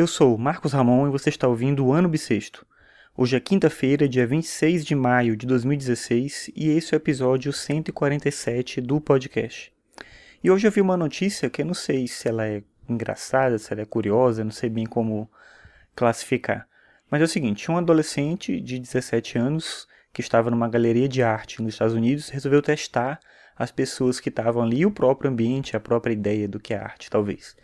Eu sou Marcos Ramon e você está ouvindo o Ano Bissexto. Hoje é quinta-feira, dia 26 de maio de 2016 e esse é o episódio 147 do podcast. E hoje eu vi uma notícia que eu não sei se ela é engraçada, se ela é curiosa, não sei bem como classificar. Mas é o seguinte, um adolescente de 17 anos que estava numa galeria de arte nos Estados Unidos resolveu testar as pessoas que estavam ali, o próprio ambiente, a própria ideia do que é arte, talvez.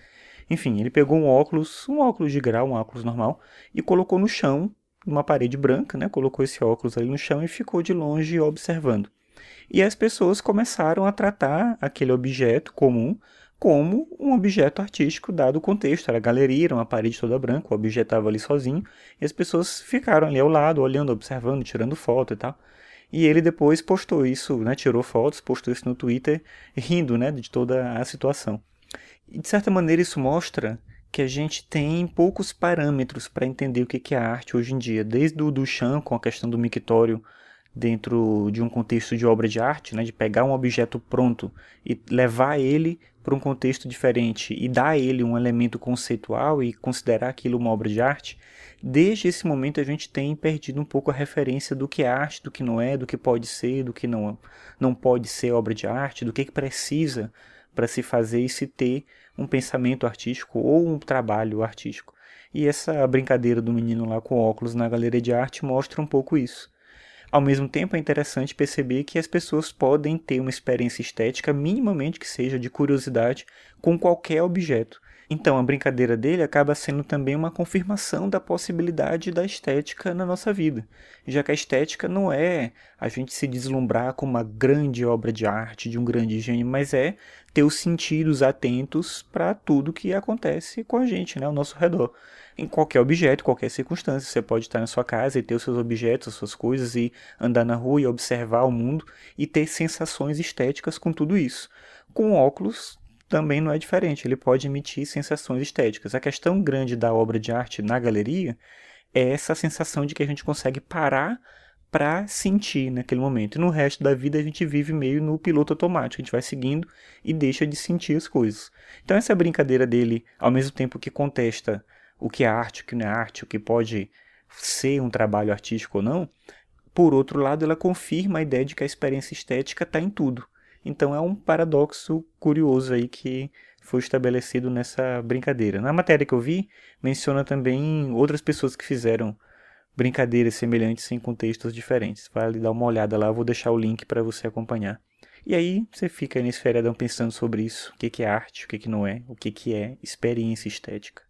Enfim, ele pegou um óculos, um óculos de grau, um óculos normal, e colocou no chão, numa parede branca, né? Colocou esse óculos ali no chão e ficou de longe observando. E as pessoas começaram a tratar aquele objeto comum como um objeto artístico, dado o contexto. Era galeria, era uma parede toda branca, o objeto estava ali sozinho, e as pessoas ficaram ali ao lado, olhando, observando, tirando foto e tal. E ele depois postou isso, né, tirou fotos, postou isso no Twitter, rindo né, de toda a situação. E de certa maneira isso mostra que a gente tem poucos parâmetros para entender o que é arte hoje em dia, desde o Duchamp com a questão do mictório dentro de um contexto de obra de arte, né, de pegar um objeto pronto e levar ele para um contexto diferente e dar a ele um elemento conceitual e considerar aquilo uma obra de arte, desde esse momento a gente tem perdido um pouco a referência do que é arte, do que não é, do que pode ser, do que não, não pode ser obra de arte, do que, que precisa para se fazer e se ter um pensamento artístico ou um trabalho artístico. E essa brincadeira do menino lá com óculos na galeria de arte mostra um pouco isso. Ao mesmo tempo, é interessante perceber que as pessoas podem ter uma experiência estética, minimamente que seja de curiosidade, com qualquer objeto. Então, a brincadeira dele acaba sendo também uma confirmação da possibilidade da estética na nossa vida, já que a estética não é a gente se deslumbrar com uma grande obra de arte, de um grande gênio, mas é ter os sentidos atentos para tudo que acontece com a gente, né, ao nosso redor. Em qualquer objeto, qualquer circunstância, você pode estar na sua casa e ter os seus objetos, as suas coisas e andar na rua e observar o mundo e ter sensações estéticas com tudo isso. Com óculos, também não é diferente, ele pode emitir sensações estéticas. A questão grande da obra de arte na galeria é essa sensação de que a gente consegue parar para sentir naquele momento. E no resto da vida a gente vive meio no piloto automático, a gente vai seguindo e deixa de sentir as coisas. Então essa brincadeira dele, ao mesmo tempo que contesta o que é arte, o que não é arte, o que pode ser um trabalho artístico ou não, por outro lado ela confirma a ideia de que a experiência estética está em tudo. Então é um paradoxo curioso aí que foi estabelecido nessa brincadeira. Na matéria que eu vi, menciona também outras pessoas que fizeram brincadeiras semelhantes em contextos diferentes. Vale dar uma olhada lá, eu vou deixar o link para você acompanhar. E aí você fica nesse feriadão pensando sobre isso, o que, é arte, o que, não é, o que é experiência estética.